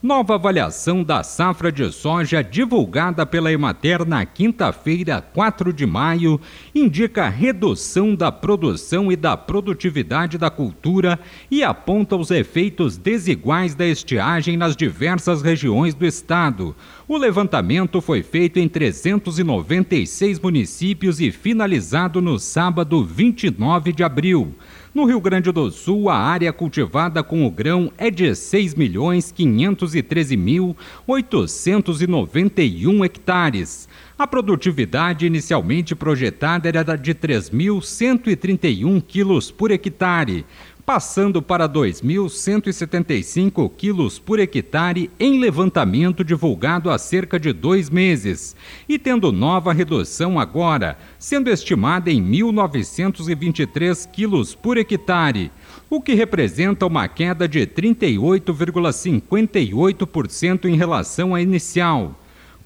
Nova avaliação da safra de soja divulgada pela Emater na quinta-feira, 4 de maio, indica redução da produção e da produtividade da cultura e aponta os efeitos desiguais da estiagem nas diversas regiões do estado. O levantamento foi feito em 396 municípios e finalizado no sábado 29 de abril. No Rio Grande do Sul, a área cultivada com o grão é de 6.513.891 hectares. A produtividade inicialmente projetada era de 3.131 quilos por hectare, passando para 2.175 quilos por hectare em levantamento divulgado há cerca de dois meses, e tendo nova redução agora, sendo estimada em 1.923 quilos por hectare, o que representa uma queda de 38,58% em relação à inicial.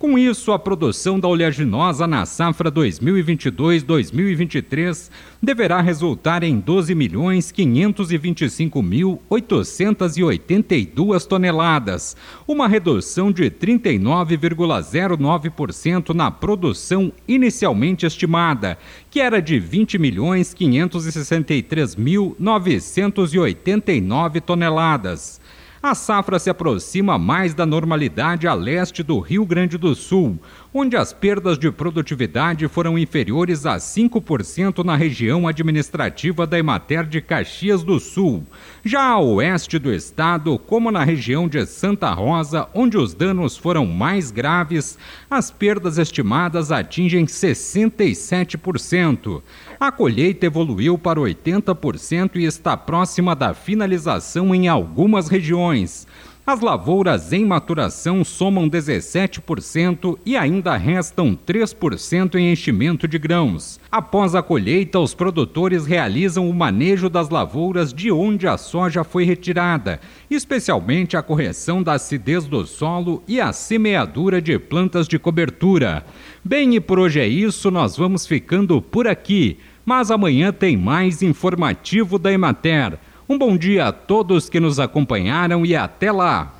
Com isso, a produção da oleaginosa na safra 2022-2023 deverá resultar em 12.525.882 toneladas, uma redução de 39,09% na produção inicialmente estimada, que era de 20.563.989 toneladas a safra se aproxima mais da normalidade a leste do Rio Grande do Sul, onde as perdas de produtividade foram inferiores a 5% na região administrativa da Emater de Caxias do Sul. Já a oeste do estado, como na região de Santa Rosa, onde os danos foram mais graves, as perdas estimadas atingem 67%. A colheita evoluiu para 80% e está próxima da finalização em algumas regiões. As lavouras em maturação somam 17% e ainda restam 3% em enchimento de grãos. Após a colheita, os produtores realizam o manejo das lavouras de onde a soja foi retirada, especialmente a correção da acidez do solo e a semeadura de plantas de cobertura. Bem, e por hoje é isso, nós vamos ficando por aqui. Mas amanhã tem mais informativo da Emater. Um bom dia a todos que nos acompanharam e até lá!